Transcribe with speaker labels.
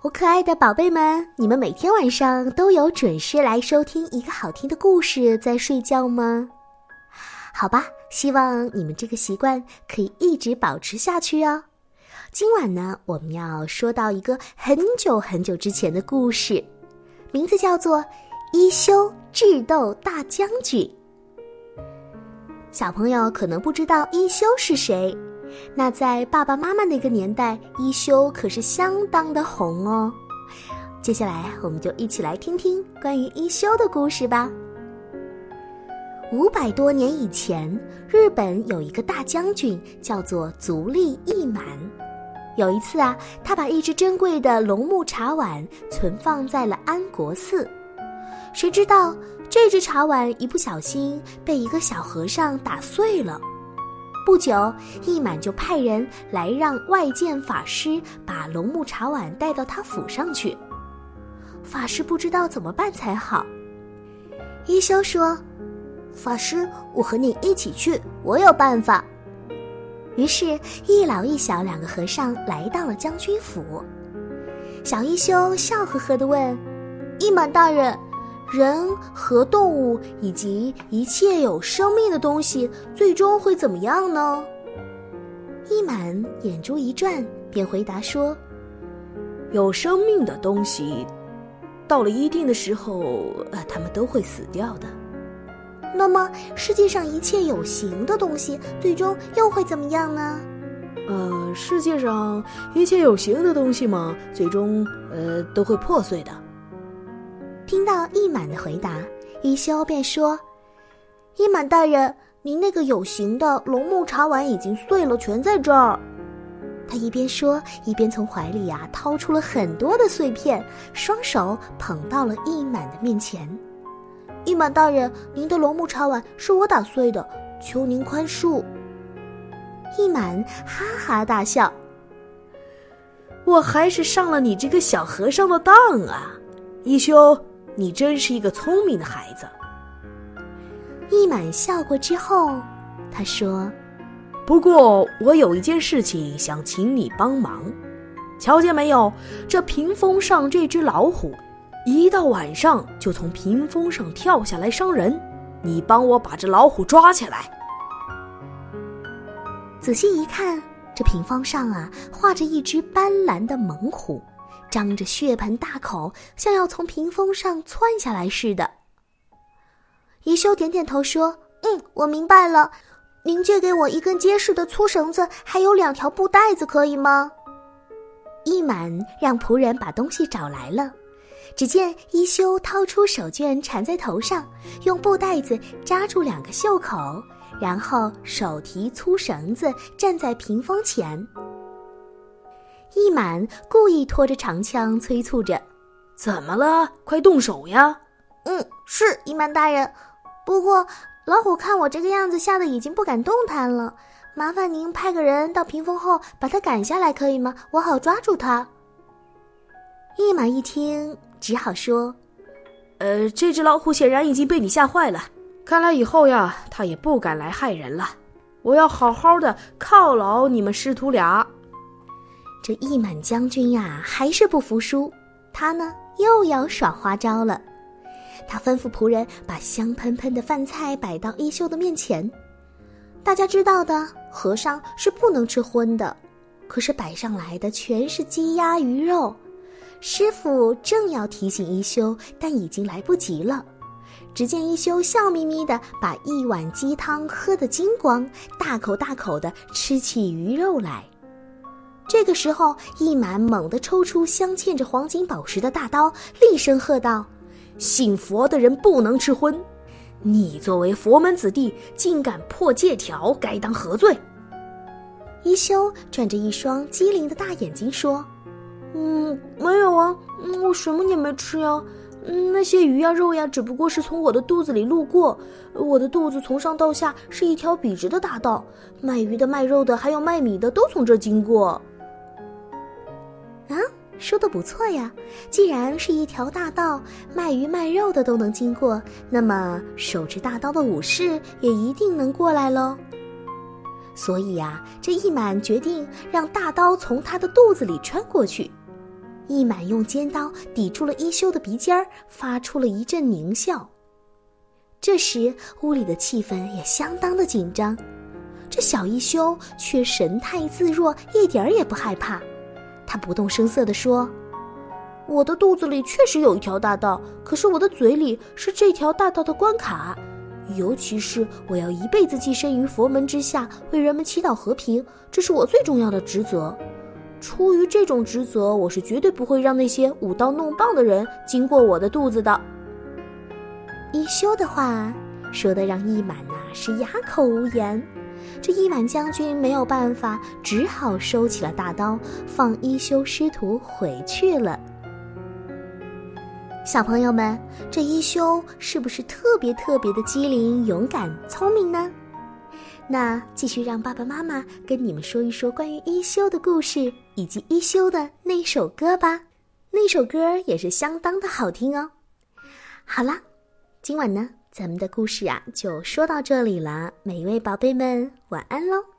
Speaker 1: 我可爱的宝贝们，你们每天晚上都有准时来收听一个好听的故事在睡觉吗？好吧，希望你们这个习惯可以一直保持下去哦。今晚呢，我们要说到一个很久很久之前的故事，名字叫做《一休智斗大将军》。小朋友可能不知道一休是谁。那在爸爸妈妈那个年代，一休可是相当的红哦。接下来，我们就一起来听听关于一休的故事吧。五百多年以前，日本有一个大将军，叫做足利义满。有一次啊，他把一只珍贵的龙木茶碗存放在了安国寺，谁知道这只茶碗一不小心被一个小和尚打碎了。不久，一满就派人来让外见法师把龙木茶碗带到他府上去。法师不知道怎么办才好。一休说：“法师，我和你一起去，我有办法。”于是，一老一小两个和尚来到了将军府。小一休笑呵呵地问：“一满大人。”人和动物以及一切有生命的东西，最终会怎么样呢？一满眼珠一转，便回答说：“
Speaker 2: 有生命的东西，到了一定的时候，呃，它们都会死掉的。
Speaker 1: 那么，世界上一切有形的东西，最终又会怎么样呢？
Speaker 2: 呃，世界上一切有形的东西嘛，最终呃都会破碎的。”
Speaker 1: 听到一满的回答，一休便说：“一满大人，您那个有形的龙木茶碗已经碎了，全在这儿。”他一边说，一边从怀里呀掏出了很多的碎片，双手捧到了一满的面前。“一满大人，您的龙木茶碗是我打碎的，求您宽恕。”一满哈哈大笑：“
Speaker 2: 我还是上了你这个小和尚的当啊，一休。”你真是一个聪明的孩子。
Speaker 1: 一满笑过之后，他说：“
Speaker 2: 不过我有一件事情想请你帮忙，瞧见没有？这屏风上这只老虎，一到晚上就从屏风上跳下来伤人。你帮我把这老虎抓起来。”
Speaker 1: 仔细一看，这屏风上啊，画着一只斑斓的猛虎。张着血盆大口，像要从屏风上窜下来似的。一休点点头说：“嗯，我明白了。您借给我一根结实的粗绳子，还有两条布袋子，可以吗？”一满让仆人把东西找来了。只见一休掏出手绢缠在头上，用布袋子扎住两个袖口，然后手提粗绳子站在屏风前。一满故意拖着长枪催促着：“
Speaker 2: 怎么了？快动手呀！”“
Speaker 1: 嗯，是一满大人。不过老虎看我这个样子，吓得已经不敢动弹了。麻烦您派个人到屏风后把他赶下来，可以吗？我好抓住他。”一满一听，只好说：“
Speaker 2: 呃，这只老虎显然已经被你吓坏了，看来以后呀，它也不敢来害人了。我要好好的犒劳你们师徒俩。”
Speaker 1: 这一满将军呀，还是不服输，他呢又要耍花招了。他吩咐仆人把香喷喷的饭菜摆到一休的面前。大家知道的，和尚是不能吃荤的，可是摆上来的全是鸡鸭鱼肉。师傅正要提醒一休，但已经来不及了。只见一休笑眯眯的把一碗鸡汤喝得精光，大口大口的吃起鱼肉来。这个时候，一满猛地抽出镶嵌着黄金宝石的大刀，厉声喝道：“
Speaker 2: 信佛的人不能吃荤，你作为佛门子弟，竟敢破戒条，该当何罪？”
Speaker 1: 一休转着一双机灵的大眼睛说：“嗯，没有啊，我什么也没吃呀。嗯，那些鱼呀、肉呀，只不过是从我的肚子里路过。我的肚子从上到下是一条笔直的大道，卖鱼的、卖肉的，还有卖米的，都从这经过。”说的不错呀！既然是一条大道，卖鱼卖肉的都能经过，那么手持大刀的武士也一定能过来喽。所以呀，这一满决定让大刀从他的肚子里穿过去。一满用尖刀抵住了一休的鼻尖儿，发出了一阵狞笑。这时，屋里的气氛也相当的紧张，这小一休却神态自若，一点儿也不害怕。他不动声色地说：“我的肚子里确实有一条大道，可是我的嘴里是这条大道的关卡。尤其是我要一辈子寄身于佛门之下，为人们祈祷和平，这是我最重要的职责。出于这种职责，我是绝对不会让那些舞刀弄棒的人经过我的肚子的。”一休的话说的让一满呐是哑口无言。这一满将军没有办法，只好收起了大刀，放一休师徒回去了。小朋友们，这一休是不是特别特别的机灵、勇敢、聪明呢？那继续让爸爸妈妈跟你们说一说关于一休的故事，以及一休的那首歌吧。那首歌也是相当的好听哦。好啦，今晚呢？咱们的故事啊，就说到这里了。每一位宝贝们，晚安喽。